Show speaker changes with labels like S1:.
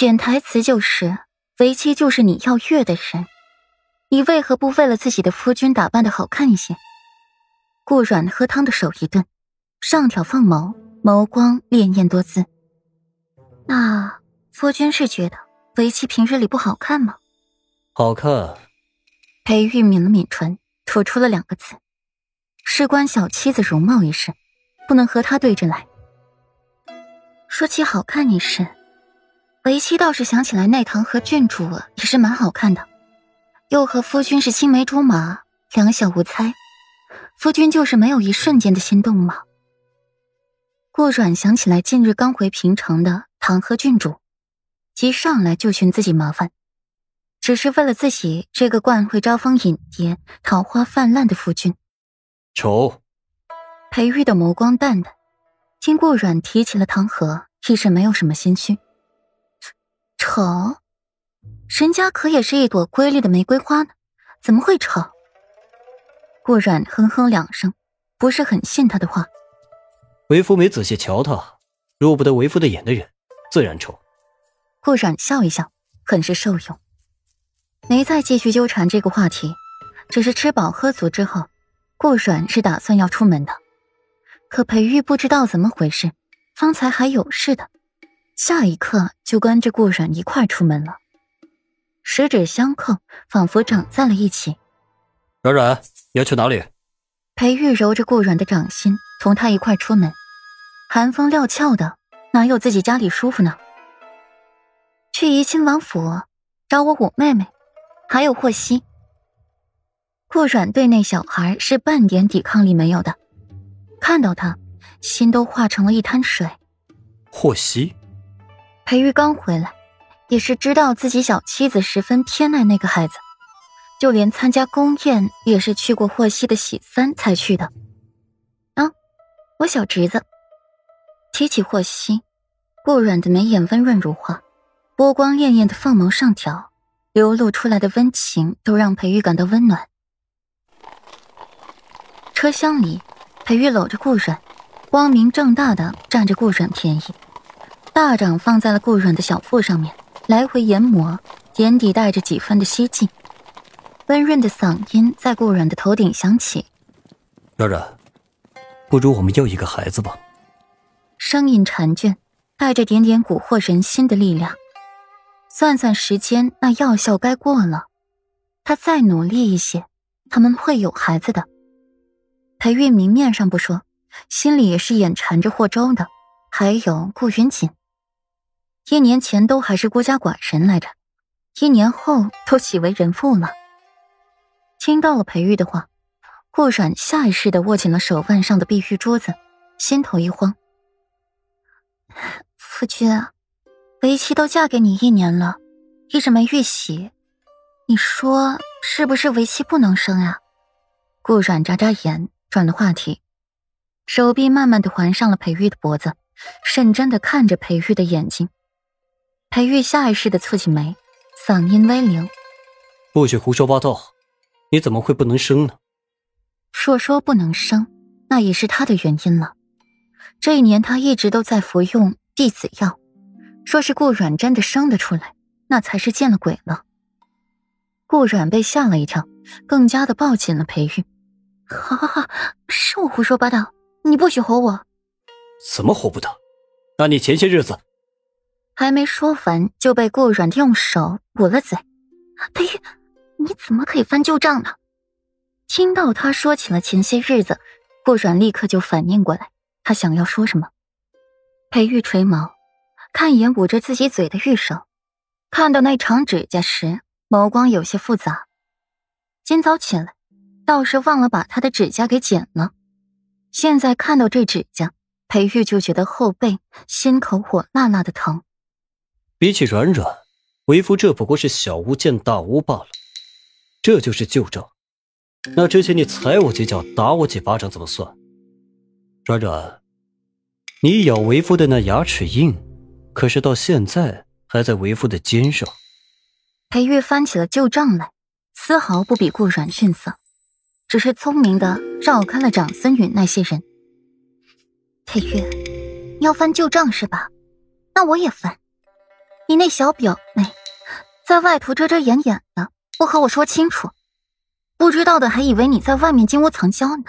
S1: 潜台词就是为妻就是你要悦的人，你为何不为了自己的夫君打扮的好看一些？顾软喝汤的手一顿，上挑凤眸，眸光潋滟多姿。那夫君是觉得为妻平日里不好看吗？
S2: 好看。
S1: 裴玉抿了抿唇，吐出了两个字：事关小妻子容貌一事，不能和他对着来。说起好看一事，为妻倒是想起来，那堂和郡主也是蛮好看的，又和夫君是青梅竹马，两小无猜。夫君就是没有一瞬间的心动吗？顾阮想起来近日刚回平城的唐和郡主，即上来就寻自己麻烦，只是为了自己这个惯会招蜂引蝶、桃花泛滥的夫君。
S2: 丑。
S1: 裴玉的眸光淡淡，听顾阮提起了唐和，一时没有什么心虚。丑，人家可也是一朵瑰丽的玫瑰花呢，怎么会丑？顾阮哼哼两声，不是很信他的话。
S2: 为夫没仔细瞧他，入不得为夫的眼的人，自然丑。
S1: 顾阮笑一笑，很是受用，没再继续纠缠这个话题。只是吃饱喝足之后，顾阮是打算要出门的。可裴玉不知道怎么回事，方才还有事的，下一刻就跟着顾阮一块出门了。十指相扣，仿佛长在了一起。
S2: 软软。要去哪里？
S1: 裴玉揉着顾软的掌心，同他一块出门。寒风料峭的，哪有自己家里舒服呢？去怡亲王府找我五妹妹，还有霍希。顾软对那小孩是半点抵抗力没有的，看到他，心都化成了一滩水。
S2: 霍希，
S1: 裴玉刚回来，也是知道自己小妻子十分偏爱那个孩子。就连参加宫宴也是去过霍希的喜三才去的。啊，我小侄子。提起霍希，顾软的眉眼温润如画，波光潋滟的凤眸上挑，流露出来的温情都让裴玉感到温暖。车厢里，裴玉搂着顾软，光明正大的占着顾软便宜，大掌放在了顾软的小腹上面，来回研磨，眼底带着几分的希冀。温润的嗓音在顾软的头顶响起：“
S2: 软软，不如我们要一个孩子吧。”
S1: 声音缠卷，带着点点蛊惑人心的力量。算算时间，那药效该过了。他再努力一些，他们会有孩子的。裴玉明面上不说，心里也是眼馋着霍州的，还有顾云锦。一年前都还是孤家寡人来着，一年后都喜为人妇了。听到了裴玉的话，顾阮下意识的握紧了手腕上的碧玉珠子，心头一慌。夫君，为妻都嫁给你一年了，一直没玉玺，你说是不是为妻不能生呀？顾阮眨眨眼，转了话题，手臂慢慢的环上了裴玉的脖子，认真的看着裴玉的眼睛。裴玉下意识的蹙起眉，嗓音微灵：“
S2: 不许胡说八道。”你怎么会不能生呢？
S1: 若说不能生，那也是他的原因了。这一年他一直都在服用弟子药，若是顾阮真的生得出来，那才是见了鬼了。顾阮被吓了一跳，更加的抱紧了裴玉。好好好，是我胡说八道，你不许吼我。
S2: 怎么吼不得？那你前些日子……
S1: 还没说完，就被顾阮用手捂了嘴。裴玉。你怎么可以翻旧账呢？听到他说起了前些日子，顾阮立刻就反应过来，他想要说什么。裴玉垂眸，看一眼捂着自己嘴的玉手，看到那长指甲时，眸光有些复杂。今早起来，倒是忘了把他的指甲给剪了。现在看到这指甲，裴玉就觉得后背、心口火辣辣的疼。
S2: 比起软软，为夫这不过是小巫见大巫罢了。这就是旧账，那之前你踩我几脚、打我几巴掌怎么算？软软，你咬为夫的那牙齿印，可是到现在还在为夫的肩上。
S1: 裴玉翻起了旧账来，丝毫不比顾软逊色，只是聪明的绕开了长孙允那些人。裴玉，你要翻旧账是吧？那我也翻。你那小表妹，在外头遮遮掩掩的，不和我说清楚，不知道的还以为你在外面金屋藏娇呢。